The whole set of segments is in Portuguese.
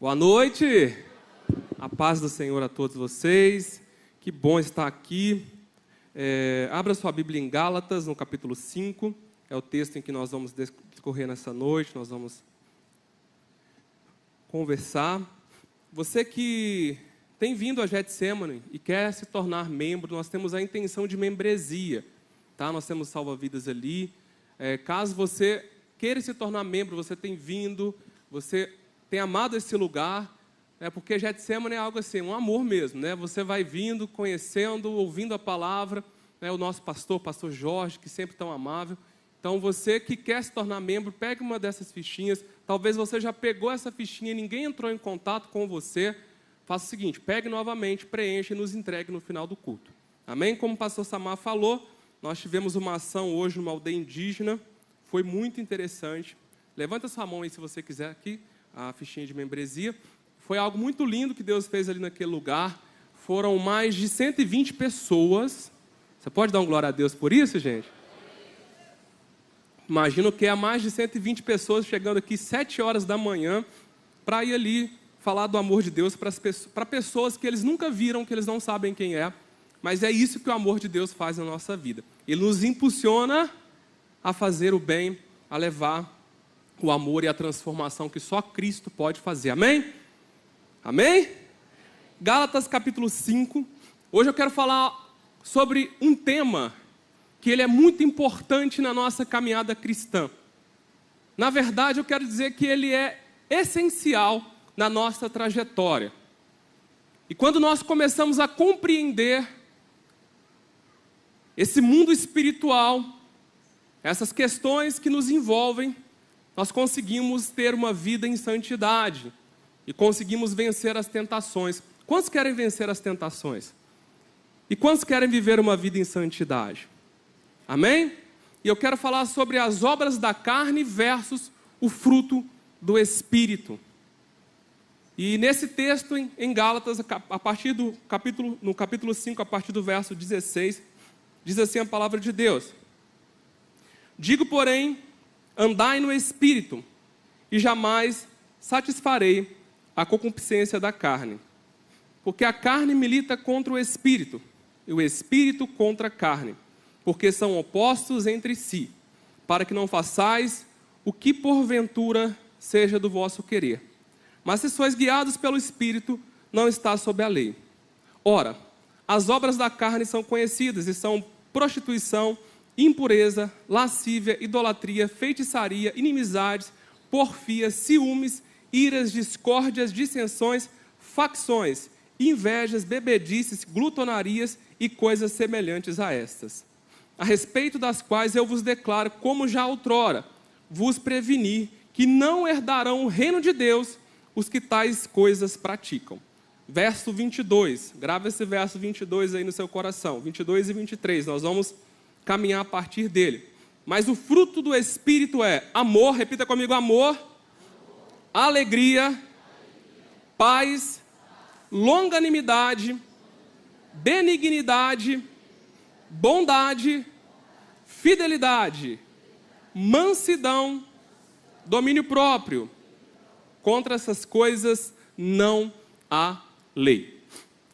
Boa noite, a paz do Senhor a todos vocês, que bom estar aqui. É, abra sua Bíblia em Gálatas, no capítulo 5, é o texto em que nós vamos discorrer nessa noite, nós vamos conversar. Você que tem vindo a Getsemane e quer se tornar membro, nós temos a intenção de membresia, tá? Nós temos salva-vidas ali. É, caso você queira se tornar membro, você tem vindo, você tem amado esse lugar, é porque Getsemane é algo assim, um amor mesmo, né? Você vai vindo, conhecendo, ouvindo a palavra, né? O nosso pastor, pastor Jorge, que sempre tão amável. Então, você que quer se tornar membro, pegue uma dessas fichinhas. Talvez você já pegou essa fichinha e ninguém entrou em contato com você. Faça o seguinte: pegue novamente, preencha e nos entregue no final do culto. Amém? Como o pastor Samar falou, nós tivemos uma ação hoje numa aldeia indígena. Foi muito interessante. Levanta sua mão aí se você quiser aqui a fichinha de membresia. Foi algo muito lindo que Deus fez ali naquele lugar. Foram mais de 120 pessoas. Você pode dar um glória a Deus por isso, gente? Imagino que há mais de 120 pessoas chegando aqui 7 horas da manhã para ir ali falar do amor de Deus para pessoas que eles nunca viram, que eles não sabem quem é. Mas é isso que o amor de Deus faz na nossa vida. Ele nos impulsiona a fazer o bem, a levar o amor e a transformação que só Cristo pode fazer. Amém? Amém? Gálatas capítulo 5. Hoje eu quero falar sobre um tema que ele é muito importante na nossa caminhada cristã. Na verdade, eu quero dizer que ele é essencial na nossa trajetória. E quando nós começamos a compreender esse mundo espiritual, essas questões que nos envolvem, nós conseguimos ter uma vida em santidade e conseguimos vencer as tentações. Quantos querem vencer as tentações? E quantos querem viver uma vida em santidade? Amém? E eu quero falar sobre as obras da carne versus o fruto do Espírito. E nesse texto em Gálatas, a partir do capítulo, no capítulo 5, a partir do verso 16, diz assim a palavra de Deus: Digo, porém, andai no espírito, e jamais satisfarei a concupiscência da carne. Porque a carne milita contra o espírito, e o espírito contra a carne, porque são opostos entre si, para que não façais o que porventura seja do vosso querer. Mas se sois guiados pelo espírito, não está sob a lei. Ora, as obras da carne são conhecidas e são prostituição, impureza, lascívia, idolatria, feitiçaria, inimizades, porfias, ciúmes, iras, discórdias, dissensões, facções, invejas, bebedices, glutonarias e coisas semelhantes a estas. A respeito das quais eu vos declaro, como já outrora, vos preveni que não herdarão o reino de Deus os que tais coisas praticam. Verso 22, grava esse verso 22 aí no seu coração, 22 e 23, nós vamos caminhar a partir dele. Mas o fruto do Espírito é amor, repita comigo: amor, alegria, paz, longanimidade, benignidade, bondade, fidelidade, mansidão, domínio próprio. Contra essas coisas não há lei.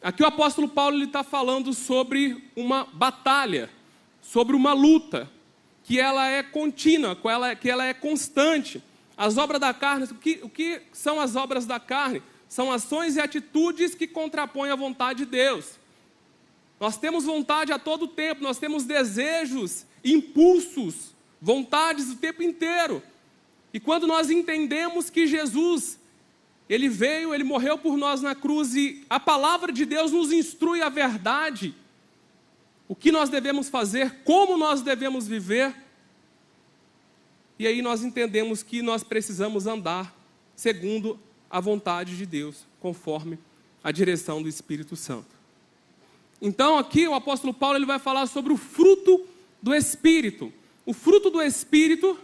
Aqui o apóstolo Paulo está falando sobre uma batalha sobre uma luta, que ela é contínua, que ela, que ela é constante. As obras da carne, o que, o que são as obras da carne? São ações e atitudes que contrapõem a vontade de Deus. Nós temos vontade a todo tempo, nós temos desejos, impulsos, vontades o tempo inteiro. E quando nós entendemos que Jesus, ele veio, ele morreu por nós na cruz e a palavra de Deus nos instrui a verdade, o que nós devemos fazer, como nós devemos viver. E aí nós entendemos que nós precisamos andar segundo a vontade de Deus, conforme a direção do Espírito Santo. Então aqui o apóstolo Paulo ele vai falar sobre o fruto do Espírito. O fruto do Espírito,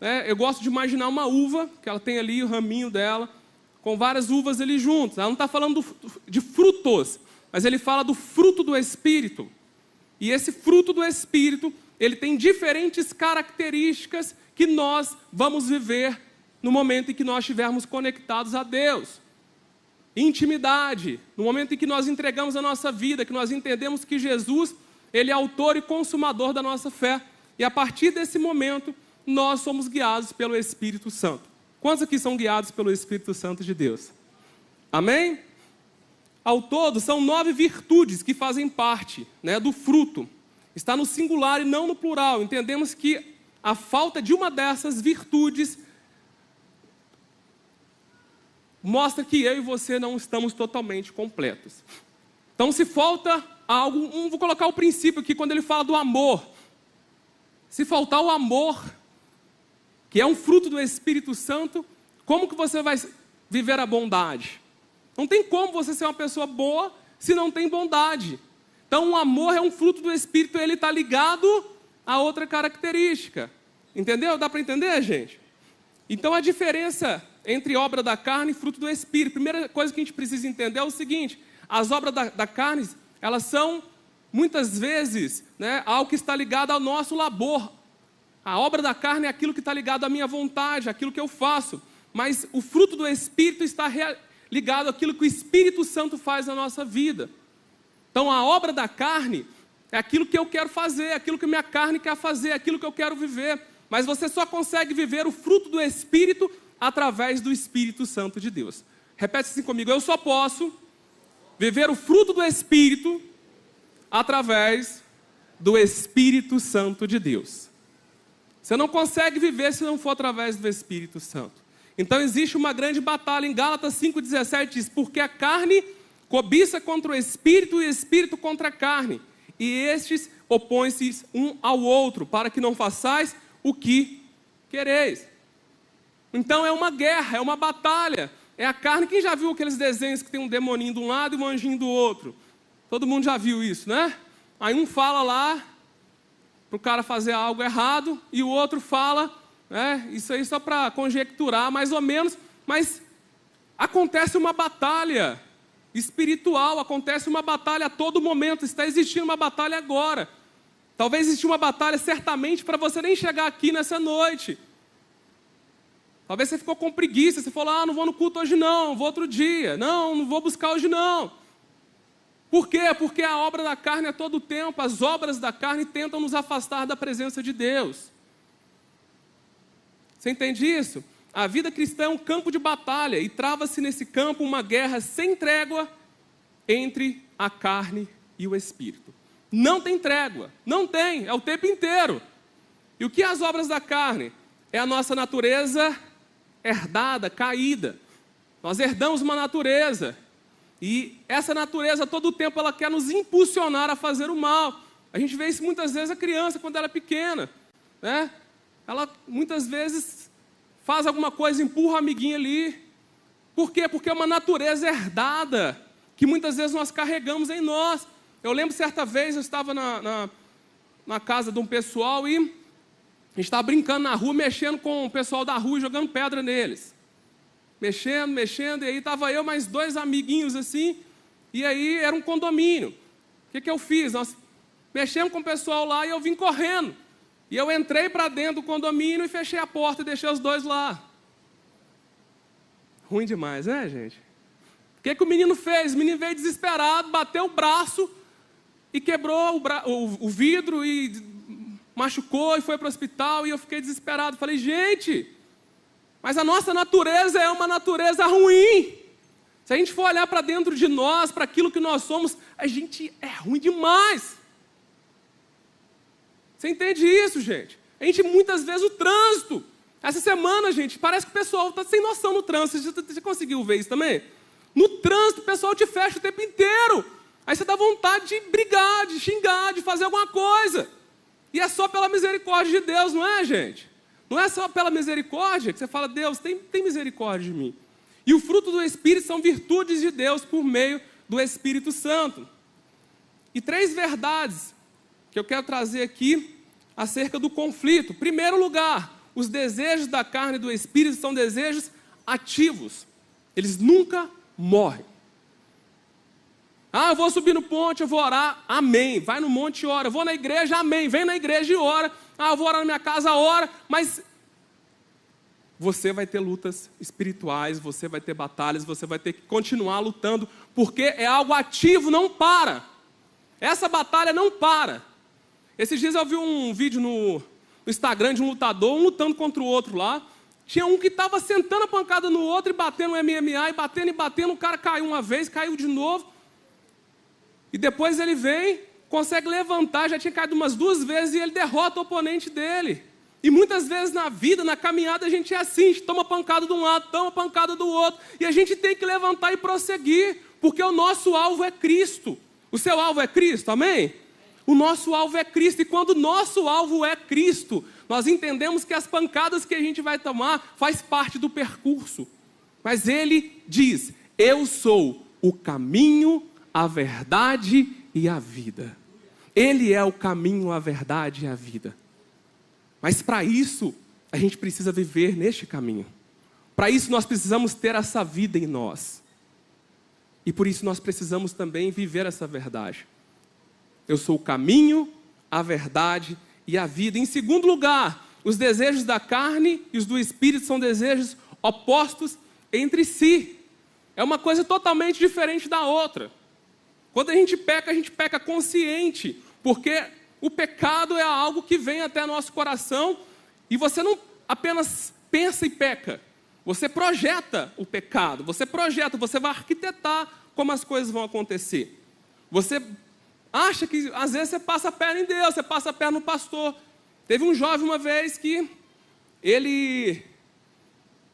né, eu gosto de imaginar uma uva, que ela tem ali o raminho dela, com várias uvas ali juntas. Ela não está falando de frutos, mas ele fala do fruto do Espírito. E esse fruto do Espírito, ele tem diferentes características que nós vamos viver no momento em que nós estivermos conectados a Deus. intimidade, no momento em que nós entregamos a nossa vida, que nós entendemos que Jesus, ele é autor e consumador da nossa fé. E a partir desse momento, nós somos guiados pelo Espírito Santo. Quantos aqui são guiados pelo Espírito Santo de Deus? Amém? Ao todo, são nove virtudes que fazem parte né, do fruto. Está no singular e não no plural. Entendemos que a falta de uma dessas virtudes mostra que eu e você não estamos totalmente completos. Então, se falta algo, um, vou colocar o princípio aqui quando ele fala do amor. Se faltar o amor, que é um fruto do Espírito Santo, como que você vai viver a bondade? Não tem como você ser uma pessoa boa se não tem bondade. Então, o amor é um fruto do Espírito, ele está ligado a outra característica. Entendeu? Dá para entender, gente? Então, a diferença entre obra da carne e fruto do Espírito. Primeira coisa que a gente precisa entender é o seguinte: as obras da, da carne, elas são muitas vezes né, algo que está ligado ao nosso labor. A obra da carne é aquilo que está ligado à minha vontade, aquilo que eu faço. Mas o fruto do Espírito está ligado àquilo que o Espírito Santo faz na nossa vida. Então a obra da carne é aquilo que eu quero fazer, aquilo que minha carne quer fazer, aquilo que eu quero viver. Mas você só consegue viver o fruto do Espírito através do Espírito Santo de Deus. Repete assim comigo: eu só posso viver o fruto do Espírito através do Espírito Santo de Deus. Você não consegue viver se não for através do Espírito Santo. Então existe uma grande batalha em Gálatas 5,17 diz: Porque a carne cobiça contra o espírito e o espírito contra a carne, e estes opõem-se um ao outro, para que não façais o que quereis. Então é uma guerra, é uma batalha. É a carne. Quem já viu aqueles desenhos que tem um demoninho de um lado e um anjinho do outro? Todo mundo já viu isso, né? Aí um fala lá para o cara fazer algo errado e o outro fala, né? Isso aí só para conjecturar mais ou menos, mas acontece uma batalha espiritual, acontece uma batalha a todo momento, está existindo uma batalha agora. Talvez exista uma batalha certamente para você nem chegar aqui nessa noite. Talvez você ficou com preguiça, você falou: ah, não vou no culto hoje não, vou outro dia. Não, não vou buscar hoje não. Por quê? Porque a obra da carne é todo o tempo, as obras da carne tentam nos afastar da presença de Deus. Você entende isso? A vida cristã é um campo de batalha e trava-se nesse campo uma guerra sem trégua entre a carne e o espírito. Não tem trégua, não tem, é o tempo inteiro. E o que é as obras da carne? É a nossa natureza herdada, caída. Nós herdamos uma natureza. E essa natureza, todo o tempo, ela quer nos impulsionar a fazer o mal. A gente vê isso muitas vezes a criança quando ela é pequena. Né? Ela muitas vezes faz alguma coisa, empurra o amiguinho ali. Por quê? Porque é uma natureza herdada que muitas vezes nós carregamos em nós. Eu lembro certa vez, eu estava na, na, na casa de um pessoal e a gente estava brincando na rua, mexendo com o pessoal da rua, jogando pedra neles. Mexendo, mexendo, e aí estava eu mais dois amiguinhos assim, e aí era um condomínio. O que, que eu fiz? Nós mexemos com o pessoal lá e eu vim correndo. E eu entrei para dentro do condomínio e fechei a porta e deixei os dois lá. Ruim demais, né, gente? O que, que o menino fez? O menino veio desesperado, bateu o braço e quebrou o, bra... o, o vidro e machucou e foi para o hospital e eu fiquei desesperado. Falei, gente, mas a nossa natureza é uma natureza ruim. Se a gente for olhar para dentro de nós, para aquilo que nós somos, a gente é ruim demais. Você entende isso, gente? A gente muitas vezes o trânsito. Essa semana, gente, parece que o pessoal está sem noção no trânsito. Você conseguiu ver isso também? No trânsito, o pessoal te fecha o tempo inteiro. Aí você dá vontade de brigar, de xingar, de fazer alguma coisa. E é só pela misericórdia de Deus, não é, gente? Não é só pela misericórdia que você fala, Deus, tem, tem misericórdia de mim. E o fruto do Espírito são virtudes de Deus por meio do Espírito Santo. E três verdades que eu quero trazer aqui acerca do conflito. Primeiro lugar, os desejos da carne e do Espírito são desejos ativos. Eles nunca morrem. Ah, eu vou subir no ponte, eu vou orar, amém. Vai no monte e ora. Eu vou na igreja, amém. Vem na igreja e ora. Ah, eu vou orar na minha casa, ora. Mas você vai ter lutas espirituais, você vai ter batalhas, você vai ter que continuar lutando, porque é algo ativo, não para. Essa batalha não para. Esses dias eu vi um vídeo no, Instagram de um lutador, um lutando contra o outro lá. Tinha um que estava sentando a pancada no outro e batendo no MMA, e batendo e batendo. O cara caiu uma vez, caiu de novo. E depois ele vem, consegue levantar, já tinha caído umas duas vezes, e ele derrota o oponente dele. E muitas vezes na vida, na caminhada, a gente é assim, a gente toma pancada de um lado, toma pancada do outro, e a gente tem que levantar e prosseguir, porque o nosso alvo é Cristo. O seu alvo é Cristo, amém? O nosso alvo é Cristo, e quando o nosso alvo é Cristo, nós entendemos que as pancadas que a gente vai tomar faz parte do percurso. Mas ele diz: Eu sou o caminho, a verdade e a vida. Ele é o caminho, a verdade e a vida. Mas para isso, a gente precisa viver neste caminho. Para isso, nós precisamos ter essa vida em nós. E por isso, nós precisamos também viver essa verdade. Eu sou o caminho, a verdade e a vida. Em segundo lugar, os desejos da carne e os do espírito são desejos opostos entre si. É uma coisa totalmente diferente da outra. Quando a gente peca, a gente peca consciente, porque o pecado é algo que vem até nosso coração e você não apenas pensa e peca, você projeta o pecado, você projeta, você vai arquitetar como as coisas vão acontecer. Você acha que às vezes você passa a perna em Deus, você passa a perna no pastor. Teve um jovem uma vez que ele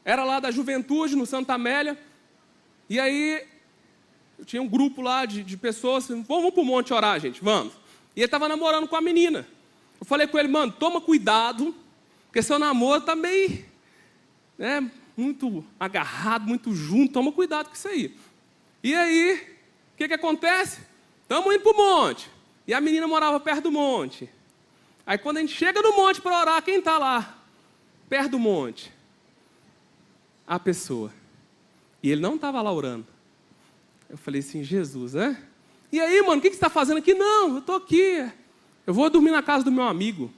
era lá da juventude, no Santa Amélia, e aí tinha um grupo lá de, de pessoas, vamos, vamos para o monte orar, gente, vamos. E ele estava namorando com a menina. Eu falei com ele, mano, toma cuidado, porque seu namoro está meio, né, muito agarrado, muito junto, toma cuidado com isso aí. E aí, o que, que acontece? Estamos indo para o monte. E a menina morava perto do monte. Aí quando a gente chega no monte para orar, quem está lá? Perto do monte. A pessoa. E ele não estava lá orando. Eu falei assim, Jesus, né? E aí, mano, o que, você está fazendo aqui? Não, eu estou aqui. Eu vou dormir na casa do meu amigo.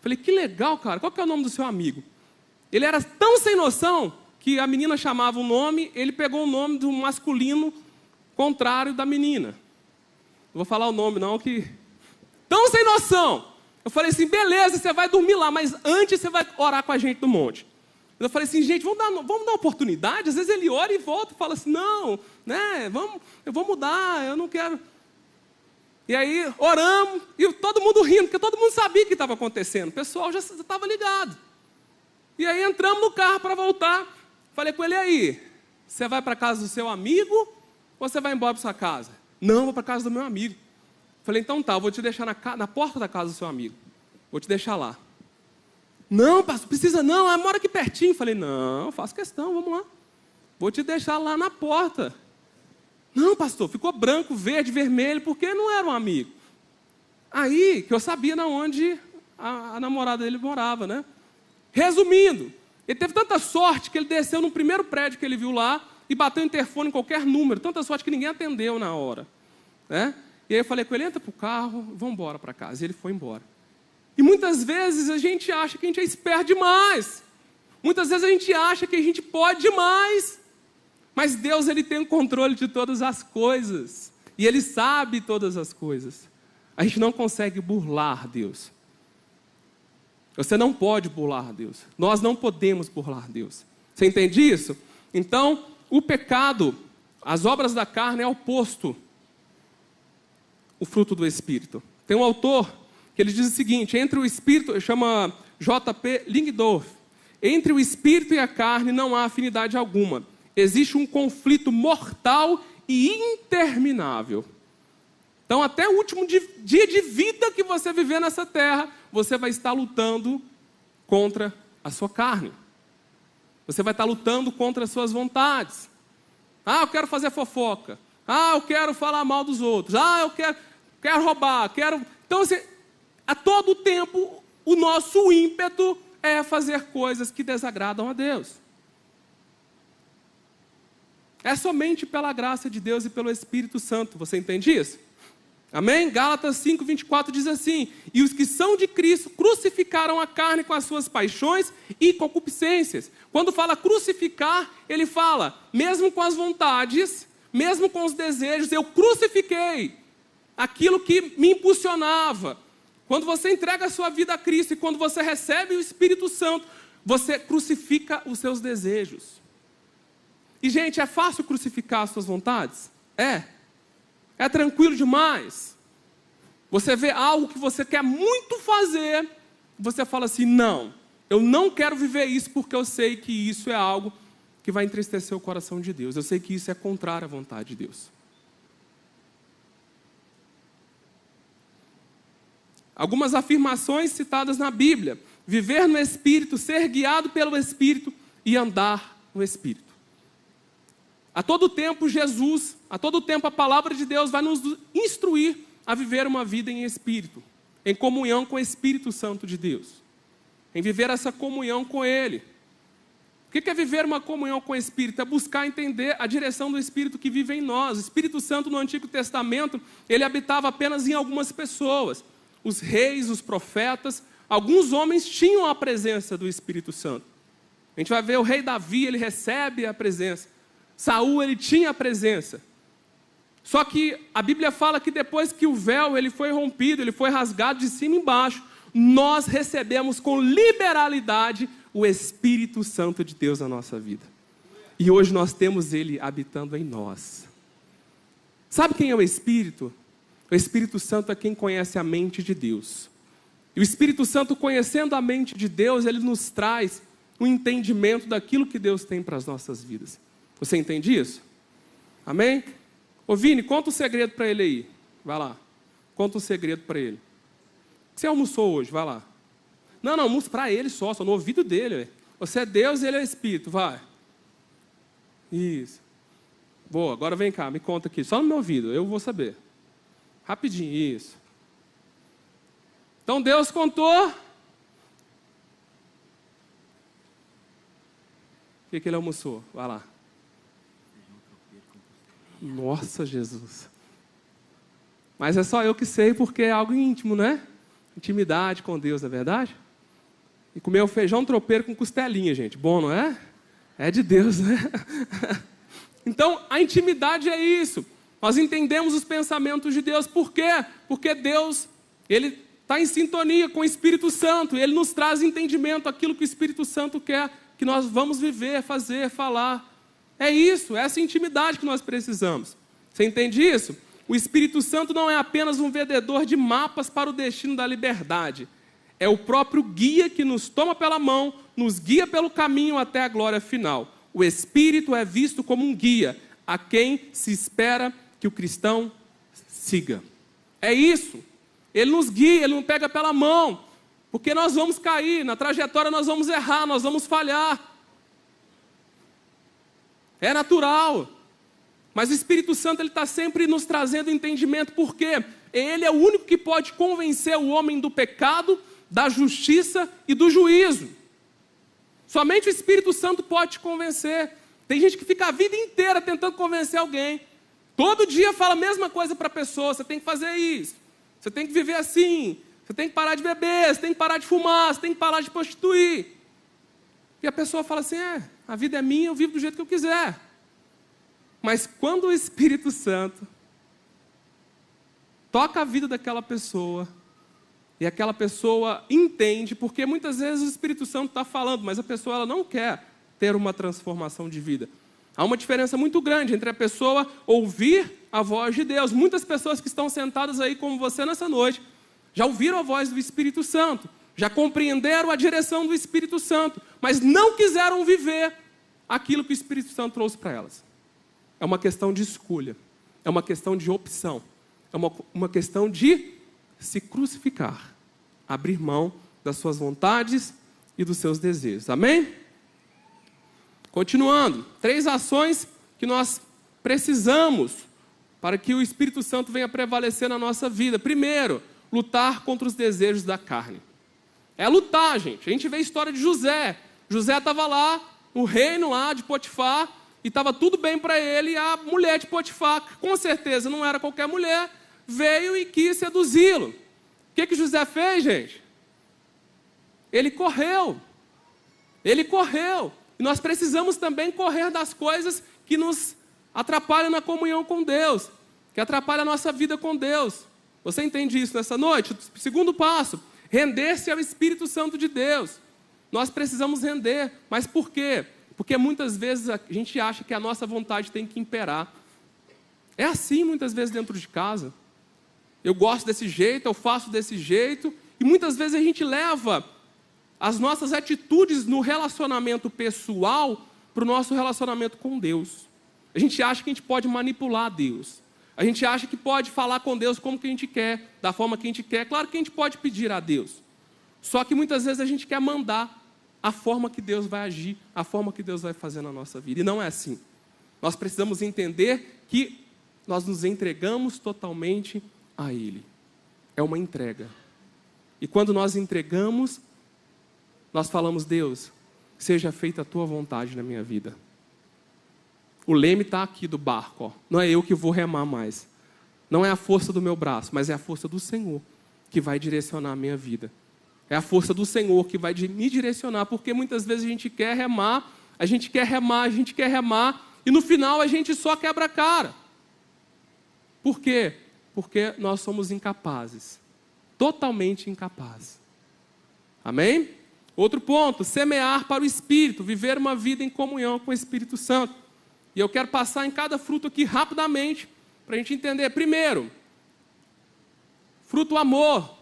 Falei, que legal, cara. Qual que é o nome do seu amigo? Ele era tão sem noção que a menina chamava o nome, ele pegou o nome do masculino contrário da menina. Não vou falar o nome, não, que. Tão sem noção! Eu falei assim, beleza, você vai dormir lá, mas antes você vai orar com a gente no monte. Eu falei assim, gente, vamos dar, vamos dar oportunidade. Às vezes ele ora e volta e fala assim, não, né, vamos, eu vou mudar, eu não quero. E aí oramos, e todo mundo rindo, porque todo mundo sabia o que estava acontecendo. O pessoal já estava ligado. E aí entramos no carro para voltar. Falei com ele aí, você vai para casa do seu amigo ou você vai embora para sua casa? Não, vou para casa do meu amigo. Falei, então tá, vou te deixar na, na porta da casa do seu amigo. Vou te deixar lá. Não, pastor, precisa não, ela mora aqui pertinho. Falei, não, faço questão, vamos lá. Vou te deixar lá na porta. Não, pastor, ficou branco, verde, vermelho, porque não era um amigo. Aí que eu sabia na onde a, a namorada dele morava, né? Resumindo, ele teve tanta sorte que ele desceu no primeiro prédio que ele viu lá e bateu o interfone em qualquer número. Tanta sorte que ninguém atendeu na hora. Né? E aí eu falei com ele, entra para o carro, vamos embora para casa. E ele foi embora. E muitas vezes a gente acha que a gente é esperto demais. Muitas vezes a gente acha que a gente pode demais. Mas Deus ele tem o controle de todas as coisas e ele sabe todas as coisas. A gente não consegue burlar Deus. Você não pode burlar Deus. Nós não podemos burlar Deus. Você entende isso? Então, o pecado, as obras da carne é oposto o fruto do espírito. Tem um autor que ele diz o seguinte: entre o espírito, chama J.P. Lingdorf, entre o espírito e a carne não há afinidade alguma existe um conflito mortal e interminável. Então, até o último dia de vida que você viver nessa terra, você vai estar lutando contra a sua carne. Você vai estar lutando contra as suas vontades. Ah, eu quero fazer fofoca. Ah, eu quero falar mal dos outros. Ah, eu quero, quero roubar. Quero. Então, assim, a todo tempo, o nosso ímpeto é fazer coisas que desagradam a Deus. É somente pela graça de Deus e pelo Espírito Santo. Você entende isso? Amém? Gálatas 5, 24 diz assim: E os que são de Cristo crucificaram a carne com as suas paixões e concupiscências. Quando fala crucificar, ele fala, mesmo com as vontades, mesmo com os desejos, eu crucifiquei aquilo que me impulsionava. Quando você entrega a sua vida a Cristo e quando você recebe o Espírito Santo, você crucifica os seus desejos. E, gente, é fácil crucificar as suas vontades? É. É tranquilo demais. Você vê algo que você quer muito fazer, você fala assim: não, eu não quero viver isso porque eu sei que isso é algo que vai entristecer o coração de Deus. Eu sei que isso é contrário à vontade de Deus. Algumas afirmações citadas na Bíblia: viver no Espírito, ser guiado pelo Espírito e andar no Espírito. A todo tempo, Jesus, a todo tempo, a palavra de Deus vai nos instruir a viver uma vida em espírito, em comunhão com o Espírito Santo de Deus, em viver essa comunhão com Ele. O que é viver uma comunhão com o Espírito? É buscar entender a direção do Espírito que vive em nós. O Espírito Santo no Antigo Testamento, ele habitava apenas em algumas pessoas. Os reis, os profetas, alguns homens tinham a presença do Espírito Santo. A gente vai ver o rei Davi, ele recebe a presença. Saul ele tinha a presença. Só que a Bíblia fala que depois que o véu ele foi rompido, ele foi rasgado de cima embaixo, nós recebemos com liberalidade o Espírito Santo de Deus na nossa vida. E hoje nós temos ele habitando em nós. Sabe quem é o Espírito? O Espírito Santo é quem conhece a mente de Deus. E o Espírito Santo, conhecendo a mente de Deus, ele nos traz um entendimento daquilo que Deus tem para as nossas vidas. Você entende isso? Amém? Ô Vini, conta um segredo para ele aí. Vai lá. Conta um segredo para ele. Você almoçou hoje? Vai lá. Não, não, almoço para ele só, só no ouvido dele. Véio. Você é Deus e ele é Espírito. Vai. Isso. Boa, agora vem cá, me conta aqui. Só no meu ouvido, eu vou saber. Rapidinho, isso. Então Deus contou. O que, que ele almoçou? Vai lá. Nossa, Jesus. Mas é só eu que sei porque é algo íntimo, né? Intimidade com Deus, não é verdade? E comer o feijão tropeiro com costelinha, gente. Bom, não é? É de Deus, né? então, a intimidade é isso. Nós entendemos os pensamentos de Deus. Por quê? Porque Deus, Ele está em sintonia com o Espírito Santo. Ele nos traz entendimento aquilo que o Espírito Santo quer que nós vamos viver, fazer, falar. É isso, é essa intimidade que nós precisamos. Você entende isso? O Espírito Santo não é apenas um vendedor de mapas para o destino da liberdade. É o próprio guia que nos toma pela mão, nos guia pelo caminho até a glória final. O Espírito é visto como um guia a quem se espera que o cristão siga. É isso. Ele nos guia, ele nos pega pela mão, porque nós vamos cair, na trajetória nós vamos errar, nós vamos falhar. É natural. Mas o Espírito Santo ele está sempre nos trazendo entendimento, porque ele é o único que pode convencer o homem do pecado, da justiça e do juízo. Somente o Espírito Santo pode te convencer. Tem gente que fica a vida inteira tentando convencer alguém. Todo dia fala a mesma coisa para a pessoa: você tem que fazer isso, você tem que viver assim, você tem que parar de beber, você tem que parar de fumar, você tem que parar de prostituir. E a pessoa fala assim: é, a vida é minha, eu vivo do jeito que eu quiser. Mas quando o Espírito Santo toca a vida daquela pessoa, e aquela pessoa entende, porque muitas vezes o Espírito Santo está falando, mas a pessoa ela não quer ter uma transformação de vida. Há uma diferença muito grande entre a pessoa ouvir a voz de Deus. Muitas pessoas que estão sentadas aí como você nessa noite já ouviram a voz do Espírito Santo, já compreenderam a direção do Espírito Santo, mas não quiseram viver aquilo que o Espírito Santo trouxe para elas. É uma questão de escolha, é uma questão de opção, é uma, uma questão de se crucificar, abrir mão das suas vontades e dos seus desejos. Amém? Continuando, três ações que nós precisamos para que o Espírito Santo venha prevalecer na nossa vida. Primeiro, lutar contra os desejos da carne. É lutar, gente. A gente vê a história de José. José estava lá, no reino lá de Potifar, e estava tudo bem para ele, e a mulher de Potifar, que com certeza não era qualquer mulher, veio e quis seduzi-lo. O que, que José fez, gente? Ele correu. Ele correu. E nós precisamos também correr das coisas que nos atrapalham na comunhão com Deus, que atrapalham a nossa vida com Deus. Você entende isso nessa noite? Segundo passo, render-se ao Espírito Santo de Deus. Nós precisamos render, mas por quê? Porque muitas vezes a gente acha que a nossa vontade tem que imperar. É assim muitas vezes dentro de casa. Eu gosto desse jeito, eu faço desse jeito, e muitas vezes a gente leva as nossas atitudes no relacionamento pessoal para o nosso relacionamento com Deus. A gente acha que a gente pode manipular Deus. A gente acha que pode falar com Deus como que a gente quer, da forma que a gente quer. Claro que a gente pode pedir a Deus. Só que muitas vezes a gente quer mandar a forma que Deus vai agir, a forma que Deus vai fazer na nossa vida. E não é assim. Nós precisamos entender que nós nos entregamos totalmente a Ele. É uma entrega. E quando nós entregamos, nós falamos, Deus, seja feita a tua vontade na minha vida. O leme está aqui do barco, ó. não é eu que vou remar mais. Não é a força do meu braço, mas é a força do Senhor que vai direcionar a minha vida. É a força do Senhor que vai me direcionar, porque muitas vezes a gente quer remar, a gente quer remar, a gente quer remar, e no final a gente só quebra a cara. Por quê? Porque nós somos incapazes, totalmente incapazes. Amém? Outro ponto, semear para o Espírito, viver uma vida em comunhão com o Espírito Santo. E eu quero passar em cada fruto aqui rapidamente, para a gente entender. Primeiro, fruto amor.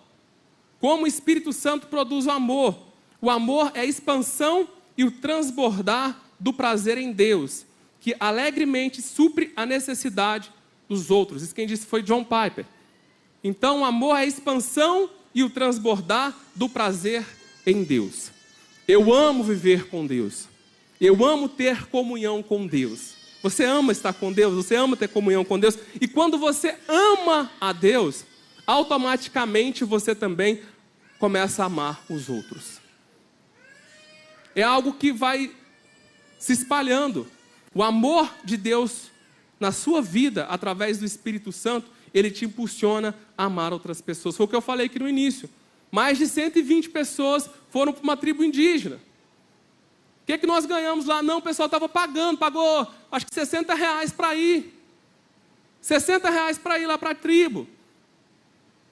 Como o Espírito Santo produz o amor. O amor é a expansão e o transbordar do prazer em Deus, que alegremente supre a necessidade dos outros. Isso quem disse foi John Piper. Então, o amor é a expansão e o transbordar do prazer em Deus. Eu amo viver com Deus. Eu amo ter comunhão com Deus. Você ama estar com Deus, você ama ter comunhão com Deus. E quando você ama a Deus, automaticamente você também começa a amar os outros. É algo que vai se espalhando. O amor de Deus na sua vida, através do Espírito Santo, ele te impulsiona a amar outras pessoas. Foi o que eu falei aqui no início. Mais de 120 pessoas foram para uma tribo indígena que, que nós ganhamos lá? Não, o pessoal estava pagando, pagou acho que 60 reais para ir. 60 reais para ir lá para a tribo.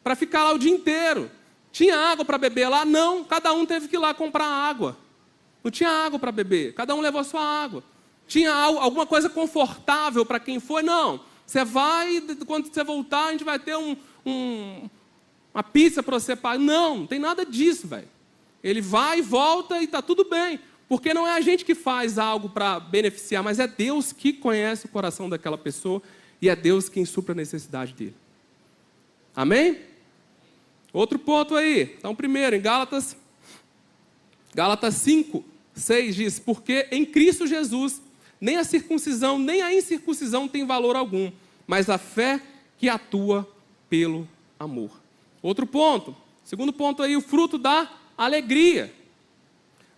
Para ficar lá o dia inteiro. Tinha água para beber lá? Não, cada um teve que ir lá comprar água. Não tinha água para beber, cada um levou a sua água. Tinha alguma coisa confortável para quem foi? Não. Você vai, quando você voltar, a gente vai ter um, um, uma pizza para você pagar. Não, não tem nada disso, velho. Ele vai e volta e está tudo bem. Porque não é a gente que faz algo para beneficiar, mas é Deus que conhece o coração daquela pessoa e é Deus quem supra a necessidade dele. Amém? Outro ponto aí. Então, primeiro, em Gálatas, Gálatas 5, 6 diz: Porque em Cristo Jesus, nem a circuncisão, nem a incircuncisão tem valor algum, mas a fé que atua pelo amor. Outro ponto. Segundo ponto aí, o fruto da alegria.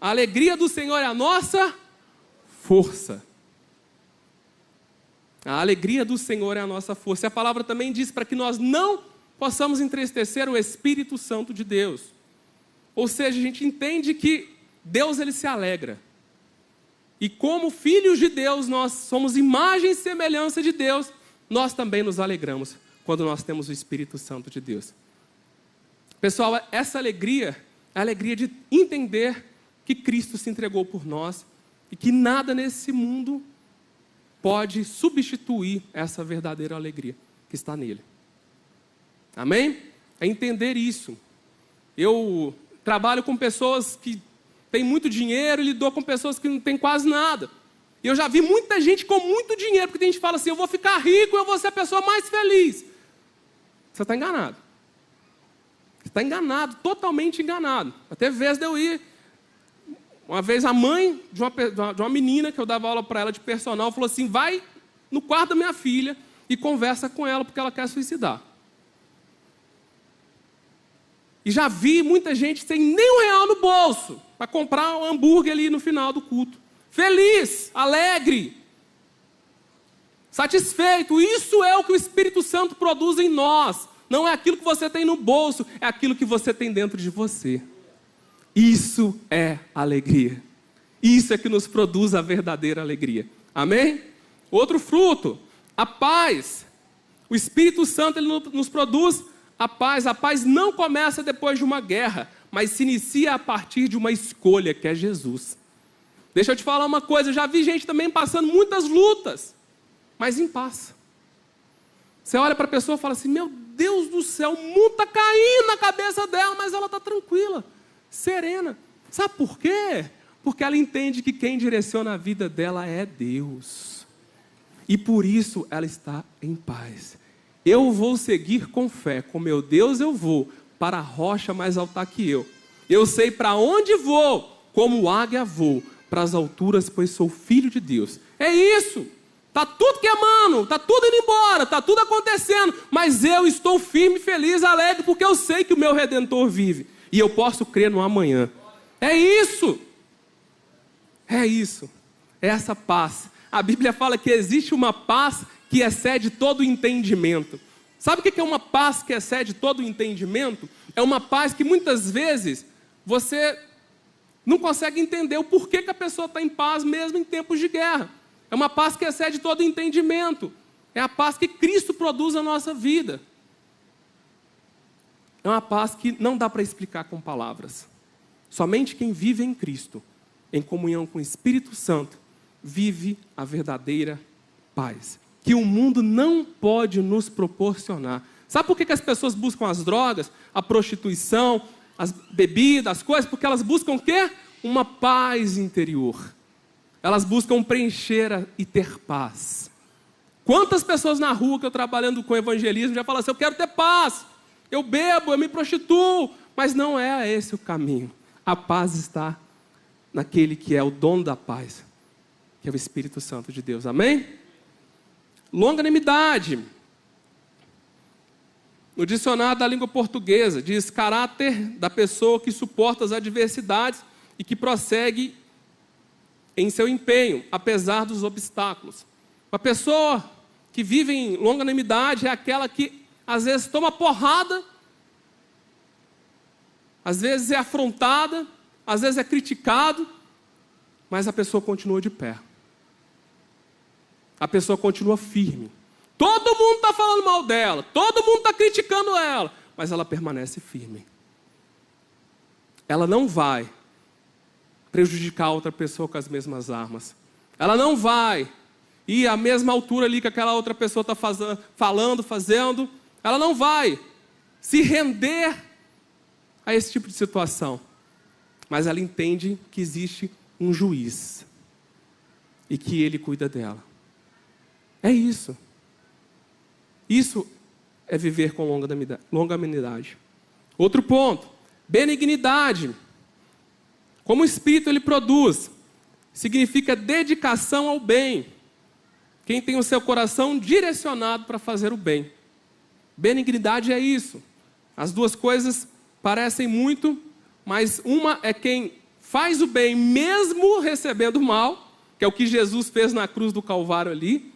A alegria do Senhor é a nossa força. A alegria do Senhor é a nossa força. E a palavra também diz para que nós não possamos entristecer o Espírito Santo de Deus. Ou seja, a gente entende que Deus ele se alegra. E como filhos de Deus, nós somos imagem e semelhança de Deus, nós também nos alegramos quando nós temos o Espírito Santo de Deus. Pessoal, essa alegria é a alegria de entender que Cristo se entregou por nós e que nada nesse mundo pode substituir essa verdadeira alegria que está nele. Amém? É entender isso. Eu trabalho com pessoas que têm muito dinheiro e lido com pessoas que não têm quase nada. E eu já vi muita gente com muito dinheiro, porque tem gente que fala assim: eu vou ficar rico, eu vou ser a pessoa mais feliz. Você está enganado. Você está enganado, totalmente enganado. Até vez de eu ir uma vez a mãe de uma, de uma menina que eu dava aula para ela de personal falou assim: vai no quarto da minha filha e conversa com ela porque ela quer suicidar. E já vi muita gente sem nem um real no bolso para comprar um hambúrguer ali no final do culto. Feliz, alegre, satisfeito. Isso é o que o Espírito Santo produz em nós. Não é aquilo que você tem no bolso, é aquilo que você tem dentro de você. Isso é alegria. Isso é que nos produz a verdadeira alegria. Amém? Outro fruto, a paz. O Espírito Santo ele nos produz a paz. A paz não começa depois de uma guerra, mas se inicia a partir de uma escolha, que é Jesus. Deixa eu te falar uma coisa, eu já vi gente também passando muitas lutas, mas em paz. Você olha para a pessoa e fala assim: Meu Deus do céu, o mundo está caindo na cabeça dela, mas ela está tranquila, serena. Sabe por quê? Porque ela entende que quem direciona a vida dela é Deus. E por isso ela está em paz. Eu vou seguir com fé, com meu Deus eu vou, para a rocha mais alta que eu. Eu sei para onde vou, como águia vou, para as alturas, pois sou filho de Deus. É isso. Tá tudo queimando, tá tudo indo embora, tá tudo acontecendo, mas eu estou firme, feliz, alegre, porque eu sei que o meu redentor vive e eu posso crer no amanhã. É isso. É isso. É essa paz. A Bíblia fala que existe uma paz que excede todo o entendimento. Sabe o que é uma paz que excede todo o entendimento? É uma paz que muitas vezes você não consegue entender o porquê que a pessoa está em paz mesmo em tempos de guerra. É uma paz que excede todo o entendimento. É a paz que Cristo produz na nossa vida. É uma paz que não dá para explicar com palavras. Somente quem vive em Cristo em comunhão com o Espírito Santo, vive a verdadeira paz, que o mundo não pode nos proporcionar. Sabe por que, as pessoas buscam as drogas, a prostituição, as bebidas, as coisas? Porque elas buscam o quê? Uma paz interior. Elas buscam preencher e ter paz. Quantas pessoas na rua que eu trabalhando com evangelismo já falam assim: eu quero ter paz, eu bebo, eu me prostituo, mas não é esse o caminho. A paz está naquele que é o dono da paz, que é o Espírito Santo de Deus. Amém? Longanimidade. No dicionário da língua portuguesa, diz caráter da pessoa que suporta as adversidades e que prossegue em seu empenho, apesar dos obstáculos. Uma pessoa que vive em longanimidade é aquela que às vezes toma porrada, às vezes é afrontada, às vezes é criticado, mas a pessoa continua de pé. A pessoa continua firme. Todo mundo está falando mal dela, todo mundo está criticando ela, mas ela permanece firme. Ela não vai prejudicar outra pessoa com as mesmas armas. Ela não vai ir à mesma altura ali que aquela outra pessoa está falando, fazendo. Ela não vai se render a esse tipo de situação mas ela entende que existe um juiz e que ele cuida dela. É isso. Isso é viver com longanimidade. Outro ponto, benignidade. Como o Espírito ele produz, significa dedicação ao bem. Quem tem o seu coração direcionado para fazer o bem. Benignidade é isso. As duas coisas parecem muito mas uma é quem faz o bem mesmo recebendo o mal, que é o que Jesus fez na cruz do Calvário ali.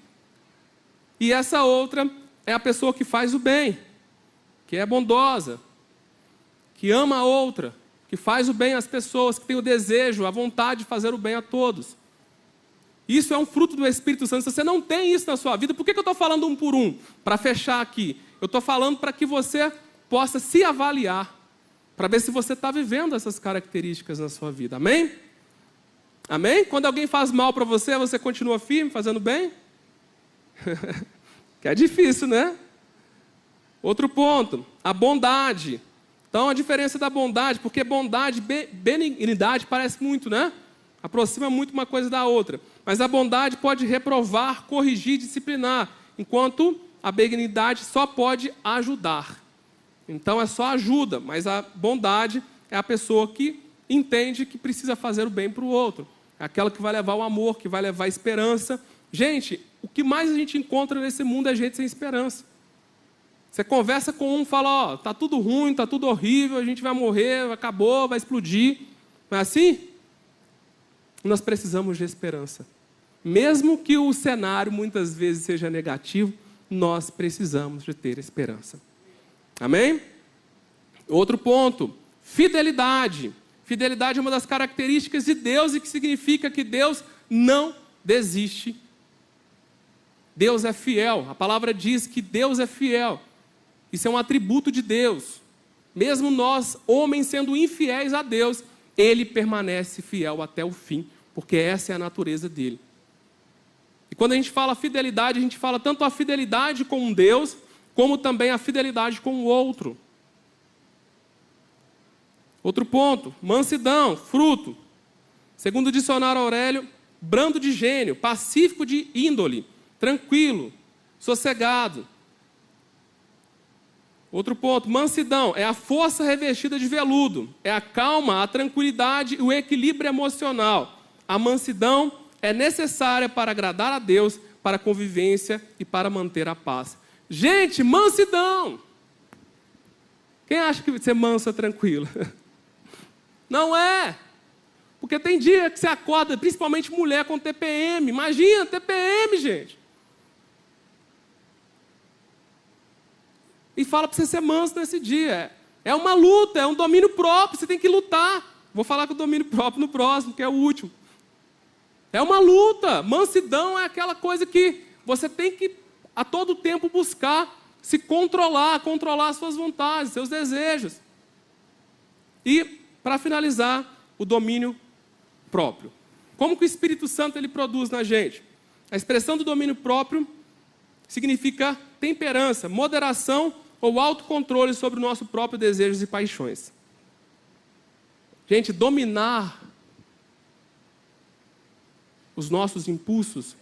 E essa outra é a pessoa que faz o bem, que é bondosa, que ama a outra, que faz o bem às pessoas, que tem o desejo, a vontade de fazer o bem a todos. Isso é um fruto do Espírito Santo. Se você não tem isso na sua vida, por que eu estou falando um por um? Para fechar aqui. Eu estou falando para que você possa se avaliar para ver se você está vivendo essas características na sua vida. Amém? Amém? Quando alguém faz mal para você, você continua firme, fazendo bem? que é difícil, né? Outro ponto, a bondade. Então, a diferença da bondade, porque bondade, benignidade parece muito, né? Aproxima muito uma coisa da outra. Mas a bondade pode reprovar, corrigir, disciplinar, enquanto a benignidade só pode ajudar. Então é só ajuda, mas a bondade é a pessoa que entende que precisa fazer o bem para o outro. É aquela que vai levar o amor, que vai levar a esperança. Gente, o que mais a gente encontra nesse mundo é gente sem esperança. Você conversa com um fala, ó, tá tudo ruim, tá tudo horrível, a gente vai morrer, acabou, vai explodir. Não é assim? Nós precisamos de esperança. mesmo que o cenário muitas vezes seja negativo, nós precisamos de ter esperança. Amém? Outro ponto, fidelidade. Fidelidade é uma das características de Deus e que significa que Deus não desiste. Deus é fiel. A palavra diz que Deus é fiel. Isso é um atributo de Deus. Mesmo nós, homens, sendo infiéis a Deus, Ele permanece fiel até o fim, porque essa é a natureza dele. E quando a gente fala fidelidade, a gente fala tanto a fidelidade com Deus, como também a fidelidade com o outro. Outro ponto, mansidão, fruto. Segundo o dicionário Aurélio, brando de gênio, pacífico de índole, tranquilo, sossegado. Outro ponto, mansidão, é a força revestida de veludo, é a calma, a tranquilidade e o equilíbrio emocional. A mansidão é necessária para agradar a Deus, para a convivência e para manter a paz. Gente, mansidão. Quem acha que ser manso é tranquilo? Não é. Porque tem dia que você acorda, principalmente mulher com TPM. Imagina, TPM, gente. E fala para você ser manso nesse dia. É uma luta, é um domínio próprio, você tem que lutar. Vou falar com o domínio próprio no próximo, que é o último. É uma luta. Mansidão é aquela coisa que você tem que a todo tempo buscar se controlar, controlar as suas vontades, seus desejos. E, para finalizar, o domínio próprio. Como que o Espírito Santo ele produz na gente? A expressão do domínio próprio significa temperança, moderação ou autocontrole sobre o nosso próprio desejos e paixões. Gente, dominar os nossos impulsos,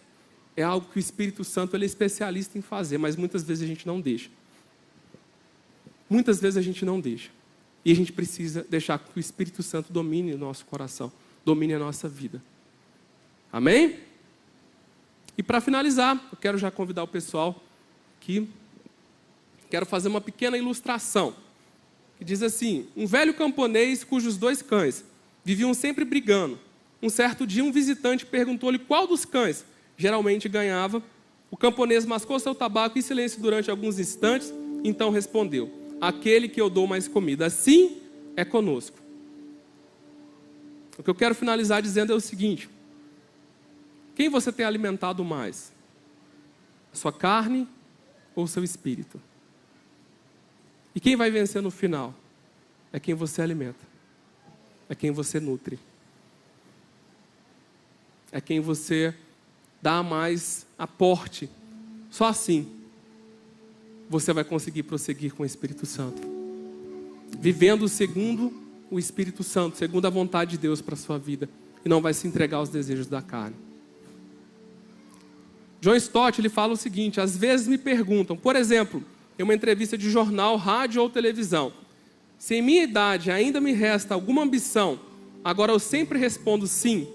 é algo que o Espírito Santo ele é especialista em fazer, mas muitas vezes a gente não deixa. Muitas vezes a gente não deixa. E a gente precisa deixar que o Espírito Santo domine o nosso coração, domine a nossa vida. Amém? E para finalizar, eu quero já convidar o pessoal que quero fazer uma pequena ilustração. Que diz assim: um velho camponês cujos dois cães viviam sempre brigando um certo dia, um visitante perguntou-lhe qual dos cães geralmente ganhava. O camponês mascou seu tabaco em silêncio durante alguns instantes, então respondeu: Aquele que eu dou mais comida. Assim é conosco. O que eu quero finalizar dizendo é o seguinte: quem você tem alimentado mais? Sua carne ou seu espírito? E quem vai vencer no final? É quem você alimenta, é quem você nutre é quem você dá mais aporte. Só assim você vai conseguir prosseguir com o Espírito Santo. Vivendo segundo o Espírito Santo, segundo a vontade de Deus para a sua vida. E não vai se entregar aos desejos da carne. John Stott ele fala o seguinte: às vezes me perguntam, por exemplo, em uma entrevista de jornal, rádio ou televisão, se em minha idade ainda me resta alguma ambição, agora eu sempre respondo sim,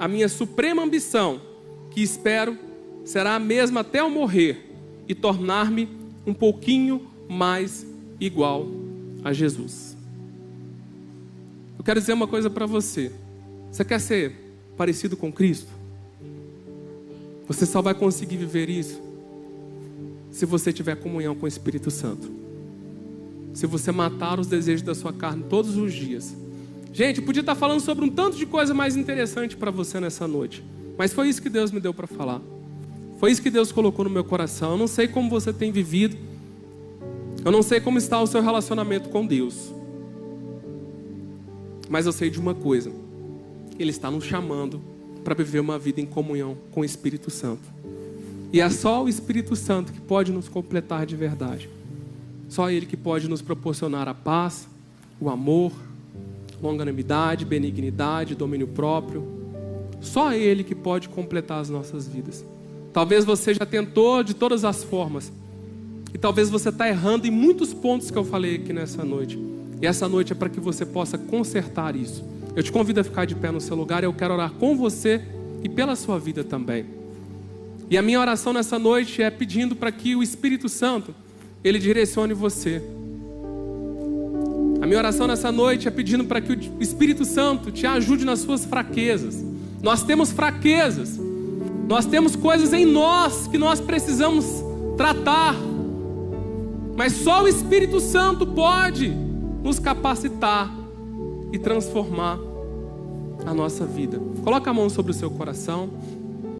a minha suprema ambição, que espero será a mesma até eu morrer e tornar-me um pouquinho mais igual a Jesus. Eu quero dizer uma coisa para você. Você quer ser parecido com Cristo? Você só vai conseguir viver isso se você tiver comunhão com o Espírito Santo. Se você matar os desejos da sua carne todos os dias Gente, podia estar falando sobre um tanto de coisa mais interessante para você nessa noite. Mas foi isso que Deus me deu para falar. Foi isso que Deus colocou no meu coração. Eu não sei como você tem vivido. Eu não sei como está o seu relacionamento com Deus. Mas eu sei de uma coisa. Ele está nos chamando para viver uma vida em comunhão com o Espírito Santo. E é só o Espírito Santo que pode nos completar de verdade. Só Ele que pode nos proporcionar a paz, o amor, longanimidade, benignidade, domínio próprio. Só Ele que pode completar as nossas vidas. Talvez você já tentou de todas as formas. E talvez você está errando em muitos pontos que eu falei aqui nessa noite. E essa noite é para que você possa consertar isso. Eu te convido a ficar de pé no seu lugar. Eu quero orar com você e pela sua vida também. E a minha oração nessa noite é pedindo para que o Espírito Santo ele direcione você. A minha oração nessa noite é pedindo para que o Espírito Santo te ajude nas suas fraquezas. Nós temos fraquezas, Nós temos coisas em nós que nós precisamos tratar. Mas só o Espírito Santo pode nos capacitar e transformar a nossa vida. Coloca a mão sobre o seu coração.